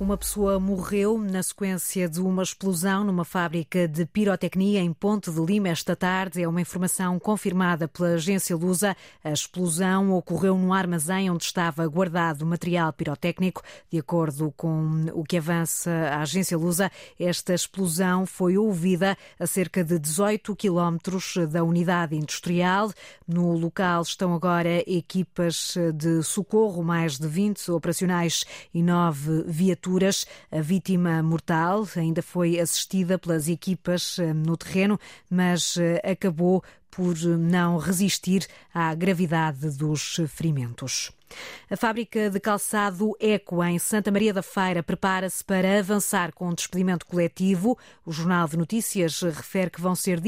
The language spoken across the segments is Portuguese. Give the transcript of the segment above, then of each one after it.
Uma pessoa morreu na sequência de uma explosão numa fábrica de pirotecnia em Ponte de Lima esta tarde. É uma informação confirmada pela agência Lusa. A explosão ocorreu num armazém onde estava guardado material pirotécnico. De acordo com o que avança a agência Lusa, esta explosão foi ouvida a cerca de 18 quilómetros da unidade industrial. No local estão agora equipas de socorro, mais de 20 operacionais e 9 viaturas viaturas. A vítima mortal ainda foi assistida pelas equipas eh, no terreno, mas eh, acabou por não resistir à gravidade dos ferimentos. A fábrica de calçado Eco, em Santa Maria da Feira, prepara-se para avançar com o um despedimento coletivo. O Jornal de Notícias refere que vão ser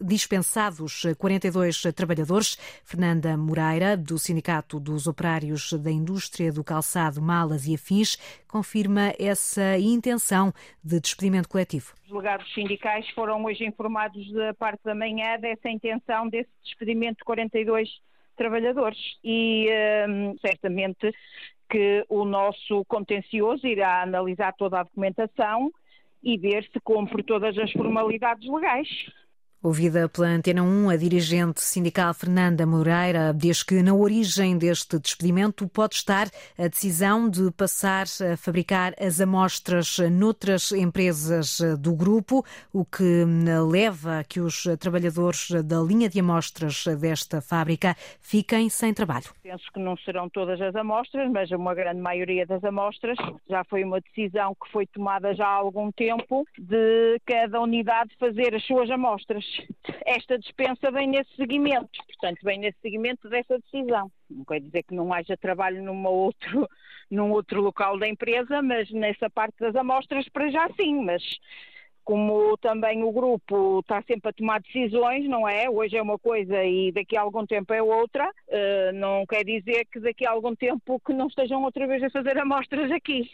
dispensados 42 trabalhadores. Fernanda Moreira, do Sindicato dos Operários da Indústria do Calçado, Malas e Afins, confirma essa intenção de despedimento coletivo. Os delegados sindicais foram hoje informados da parte da manhã dessa intenção desse despedimento de 42 trabalhadores e um, certamente que o nosso contencioso irá analisar toda a documentação e ver se cumpre todas as formalidades legais. Ouvida pela Antena 1, a dirigente sindical Fernanda Moreira diz que na origem deste despedimento pode estar a decisão de passar a fabricar as amostras noutras empresas do grupo, o que leva a que os trabalhadores da linha de amostras desta fábrica fiquem sem trabalho. Penso que não serão todas as amostras, mas uma grande maioria das amostras. Já foi uma decisão que foi tomada já há algum tempo de cada unidade fazer as suas amostras esta dispensa vem nesse seguimento, portanto, vem nesse seguimento dessa decisão. Não quer dizer que não haja trabalho numa outro, num outro local da empresa, mas nessa parte das amostras, para já sim, mas como também o grupo está sempre a tomar decisões, não é? Hoje é uma coisa e daqui a algum tempo é outra, uh, não quer dizer que daqui a algum tempo que não estejam outra vez a fazer amostras aqui.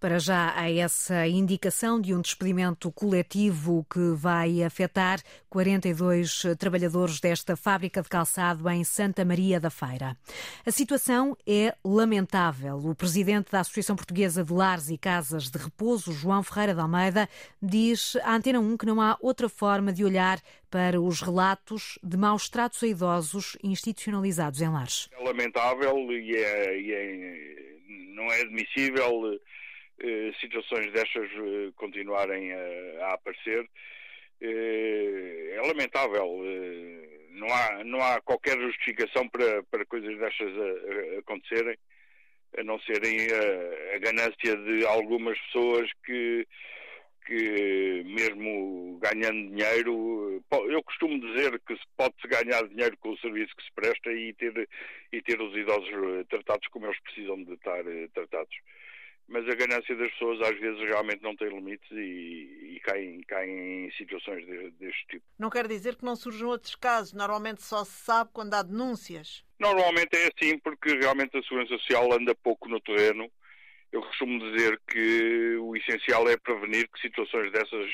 Para já há essa indicação de um despedimento coletivo que vai afetar 42 trabalhadores desta fábrica de calçado em Santa Maria da Feira. A situação é lamentável. O presidente da Associação Portuguesa de Lares e Casas de Repouso, João Ferreira de Almeida, diz à Antena 1 que não há outra forma de olhar para os relatos de maus tratos a idosos institucionalizados em lares. É lamentável e, é, e é, não é admissível situações destas eh, continuarem a, a aparecer. Eh, é lamentável. não, há, não há qualquer justificação para, para coisas destas a, a acontecerem, a não serem a, a, ganância de algumas pessoas que, que, mesmo ganhando dinheiro, eu costumo dizer que se pode-se ganhar dinheiro com o serviço que se presta e ter, e ter os idosos tratados como eles precisam de estar tratados mas a ganância das pessoas às vezes realmente não tem limites e, e caem, caem em situações de, deste tipo. Não quer dizer que não surjam outros casos, normalmente só se sabe quando há denúncias. Normalmente é assim porque realmente a Segurança Social anda pouco no terreno. Eu costumo dizer que o essencial é prevenir que situações dessas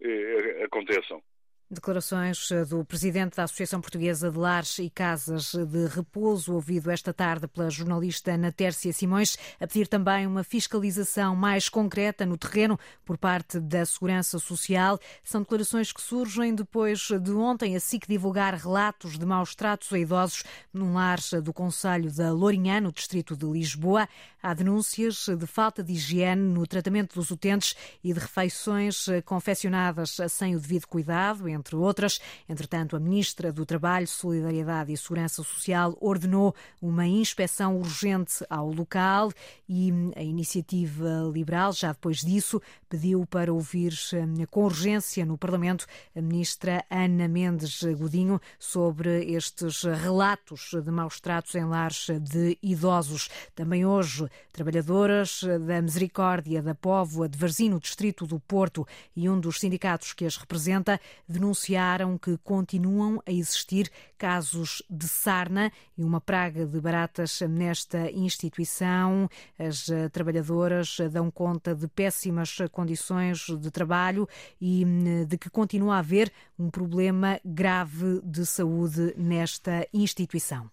eh, aconteçam. Declarações eh, do presidente da Associação Portuguesa de Lares e Casas de Repouso, ouvido esta tarde pela jornalista Ana Tércia Simões, a pedir também uma fiscalização mais concreta no terreno por parte da Segurança Social. São declarações que surgem depois de ontem a SIC divulgar relatos de maus tratos a idosos num lar do Conselho da Lourinhã, no distrito de Lisboa. Há denúncias de falta de higiene no tratamento dos utentes e de refeições confeccionadas sem o devido cuidado entre outras. Entretanto, a Ministra do Trabalho, Solidariedade e Segurança Social ordenou uma inspeção urgente ao local e a Iniciativa Liberal, já depois disso, pediu para ouvir hum, com urgência no Parlamento a Ministra Ana Mendes Godinho sobre estes relatos de maus tratos em lares de idosos. Também hoje, trabalhadoras da Misericórdia da Póvoa de Varzim, no Distrito do Porto, e um dos sindicatos que as representa, denunciaram denunciaram que continuam a existir casos de sarna e uma praga de baratas nesta instituição. As eh, trabalhadoras dão conta de péssimas condições de trabalho e hum, de que continua a haver um problema grave de saúde nesta instituição.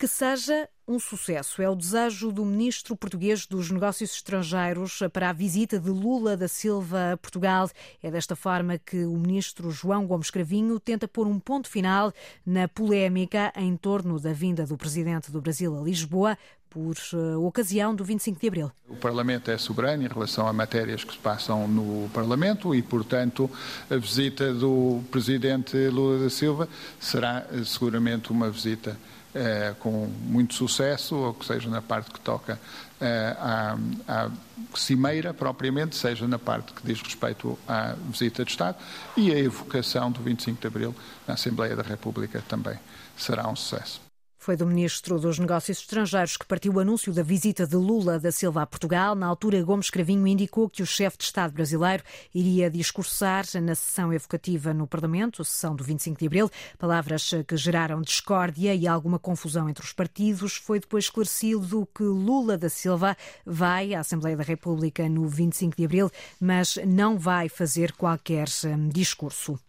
Que seja um sucesso. É o desejo do ministro português dos Negócios Estrangeiros para a visita de Lula da Silva a Portugal. É desta forma que o ministro João Gomes Cravinho tenta pôr um ponto final na polémica em torno da vinda do presidente do Brasil a Lisboa por uh, ocasião do 25 de Abril. O Parlamento é soberano em relação a matérias que se passam no Parlamento e, portanto, a visita do Presidente Lula da Silva será uh, seguramente uma visita uh, com muito sucesso, ou que seja na parte que toca à, à cimeira propriamente, seja na parte que diz respeito à visita de Estado e a evocação do 25 de Abril na Assembleia da República também será um sucesso. Foi do Ministro dos Negócios Estrangeiros que partiu o anúncio da visita de Lula da Silva a Portugal. Na altura, Gomes Cravinho indicou que o chefe de Estado brasileiro iria discursar na sessão evocativa no Parlamento, sessão do 25 de Abril. Palavras que geraram discórdia e alguma confusão entre os partidos. Foi depois esclarecido que Lula da Silva vai à Assembleia da República no 25 de Abril, mas não vai fazer qualquer hum, discurso.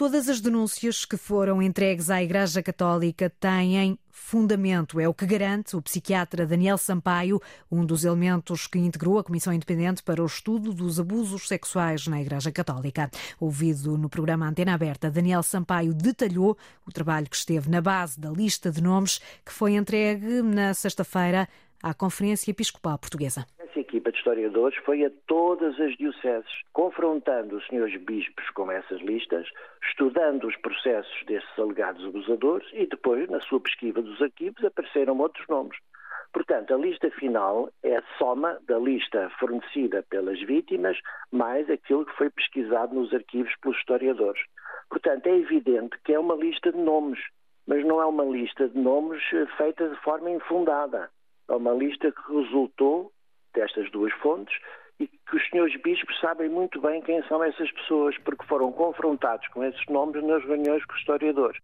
Todas as denúncias que foram entregues à Igreja Católica têm fundamento. É o que garante o psiquiatra Daniel Sampaio, um dos elementos que integrou a Comissão Independente para o Estudo dos Abusos Sexuais na Igreja Católica. Ouvido no programa Antena Aberta, Daniel Sampaio detalhou o trabalho que esteve na base da lista de nomes que foi entregue na sexta-feira à Conferência Episcopal Portuguesa equipa de historiadores foi a todas as dioceses, confrontando os senhores bispos com essas listas, estudando os processos desses alegados abusadores e depois, na sua pesquisa dos arquivos, apareceram outros nomes. Portanto, a lista final é a soma da lista fornecida pelas vítimas mais aquilo que foi pesquisado nos arquivos pelos historiadores. Portanto, é evidente que é uma lista de nomes, mas não é uma lista de nomes feita de forma infundada. É uma lista que resultou destas duas fontes e que os senhores bispos sabem muito bem quem são essas pessoas, porque foram confrontados com esses nomes nas reuniões com os historiadores.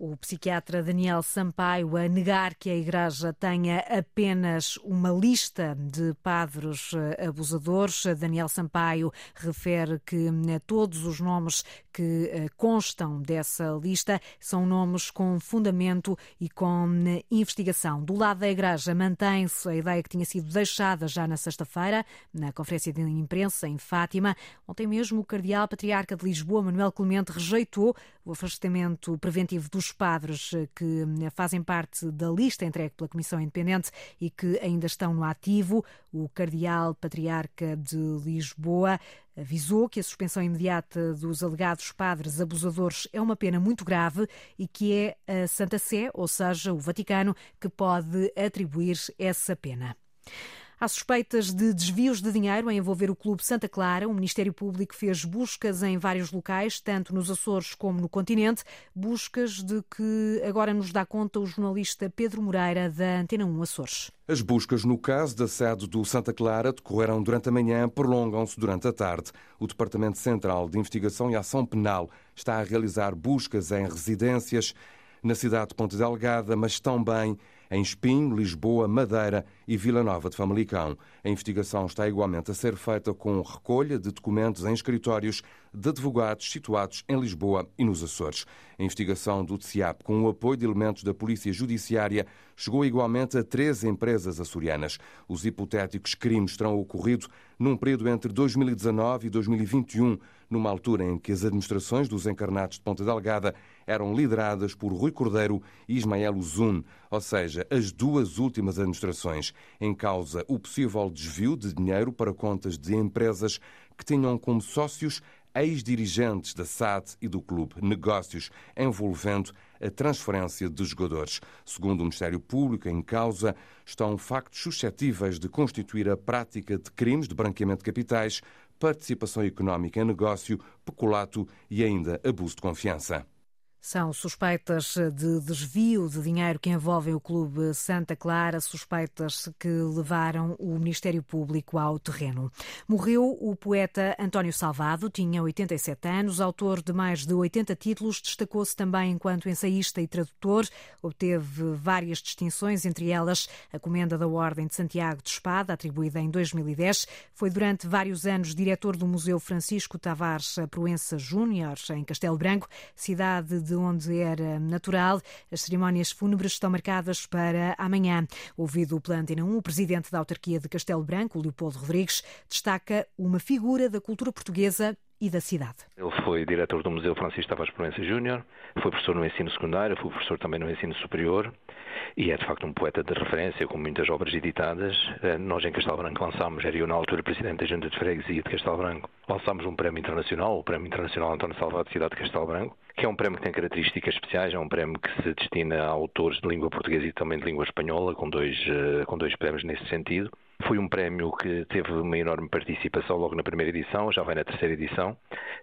O psiquiatra Daniel Sampaio a negar que a Igreja tenha apenas uma lista de padres eh, abusadores. Daniel Sampaio refere que eh, todos os nomes que eh, constam dessa lista são nomes com fundamento e com investigação. Do lado da Igreja, mantém-se a ideia que tinha sido deixada já na sexta-feira, na conferência de imprensa em Fátima. Ontem mesmo, o Cardeal Patriarca de Lisboa, Manuel Clemente, rejeitou o afastamento preventivo dos padres eh, que eh, fazem parte da lista entregue pela Comissão Independente e que ainda estão no ativo. O Cardeal Patriarca de Lisboa avisou que a suspensão imediata dos alegados padres abusadores é uma pena muito grave e que é a Santa Sé, ou seja, o Vaticano, que pode atribuir essa pena. Há suspeitas de desvios de dinheiro a envolver o Clube Santa Clara. O Ministério Público fez buscas em vários locais, tanto nos Açores como no continente, buscas de que agora nos dá conta o jornalista Pedro Moreira, da Antena 1 Açores. As buscas no caso da sede do Santa Clara decorreram durante a manhã, prolongam-se durante a tarde. O Departamento Central de Investigação e Ação Penal está a realizar buscas em residências na cidade de Ponte Delgada, mas também em Espinho, Lisboa, Madeira e Vila Nova de Famalicão. A investigação está igualmente a ser feita com recolha de documentos em escritórios de advogados situados em Lisboa e nos Açores. A investigação do TCIAP, com o apoio de elementos da Polícia Judiciária, chegou igualmente a três empresas açorianas. Os hipotéticos crimes terão ocorrido num período entre 2019 e 2021, numa altura em que as administrações dos encarnados de Ponta Delgada eram lideradas por Rui Cordeiro e Ismael Uzun, ou seja, as duas últimas administrações, em causa o possível desvio de dinheiro para contas de empresas que tinham como sócios ex-dirigentes da SAD e do clube, negócios envolvendo a transferência de jogadores. Segundo o Ministério Público, em causa estão factos suscetíveis de constituir a prática de crimes de branqueamento de capitais, participação económica em negócio, peculato e ainda abuso de confiança. São suspeitas de desvio de dinheiro que envolvem o Clube Santa Clara, suspeitas que levaram o Ministério Público ao terreno. Morreu o poeta António Salvado, tinha 87 anos, autor de mais de 80 títulos, destacou-se também enquanto ensaísta e tradutor, obteve várias distinções, entre elas a Comenda da Ordem de Santiago de Espada, atribuída em 2010. Foi durante vários anos diretor do Museu Francisco Tavares Proença Júnior, em Castelo Branco, cidade de onde era natural. As cerimónias fúnebres estão marcadas para amanhã. Ouvido pela Antena 1, o presidente da autarquia de Castelo Branco, Leopoldo Rodrigues, destaca uma figura da cultura portuguesa e da cidade. Ele foi diretor do Museu Francisco Tavares Proença Júnior, foi professor no ensino secundário, foi professor também no ensino superior e é de facto um poeta de referência com muitas obras editadas. Eh, nós em Castelo Branco lançámos, era eu na altura presidente da Junta de Freguesia de Castelo Branco, lançámos um prémio internacional, o Prémio Internacional António Salvador de Cidade de Castelo Branco, que é um prémio que tem características especiais, é um prémio que se destina a autores de língua portuguesa e também de língua espanhola, com dois, eh, com dois prémios nesse sentido. Foi um prémio que teve uma enorme participação logo na primeira edição, já vai na terceira edição.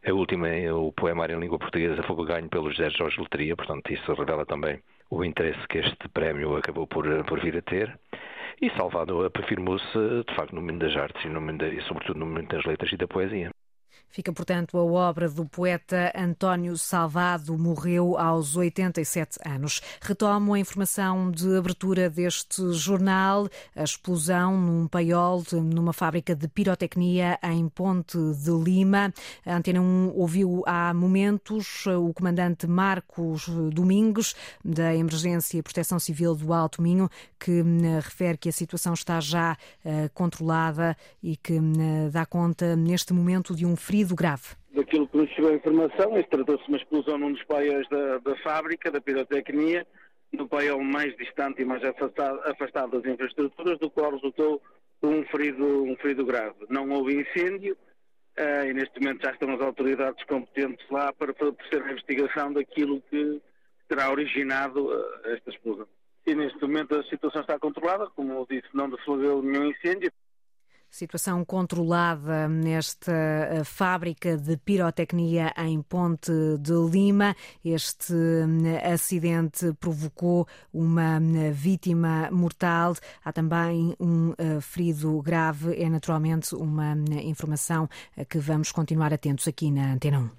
A última, o poemário em língua portuguesa, foi ganho pelo José Jorge Letria, portanto isso revela também o interesse que este prémio acabou por, por vir a ter. E Salvador afirmou-se, de facto, no mundo das artes e, no mundo, e sobretudo no mundo das letras e da poesia. Fica, portanto, a obra do poeta António Salvado, morreu aos 87 anos. Retomo a informação de abertura deste jornal, a explosão num paiol, numa fábrica de pirotecnia em Ponte de Lima. A Antena 1 ouviu há momentos o comandante Marcos Domingos, da Emergência e Proteção Civil do Alto Minho, que hum, refere que a situação está já uh, controlada e que uh, dá conta, neste momento, de um ferido grave. Daquilo que nos chegou a informação, tratou-se de uma explosão num dos paióis da, da fábrica, da pirotecnia, no paiol mais distante e mais afastado, afastado das infraestruturas, do qual resultou um ferido, um ferido grave. Não houve incêndio uh, e neste momento já estão as autoridades competentes lá para fazer a investigação daquilo que terá originado uh, esta explosão. E neste momento a situação está controlada, como eu disse, não deflagrou nenhum incêndio. Situação controlada nesta eh, fábrica de pirotecnia em Ponte de Lima. Este eh, acidente provocou uma eh, vítima mortal. Há também um ferido grave. É naturalmente uma informação a que vamos continuar atentos aqui na Antena 1.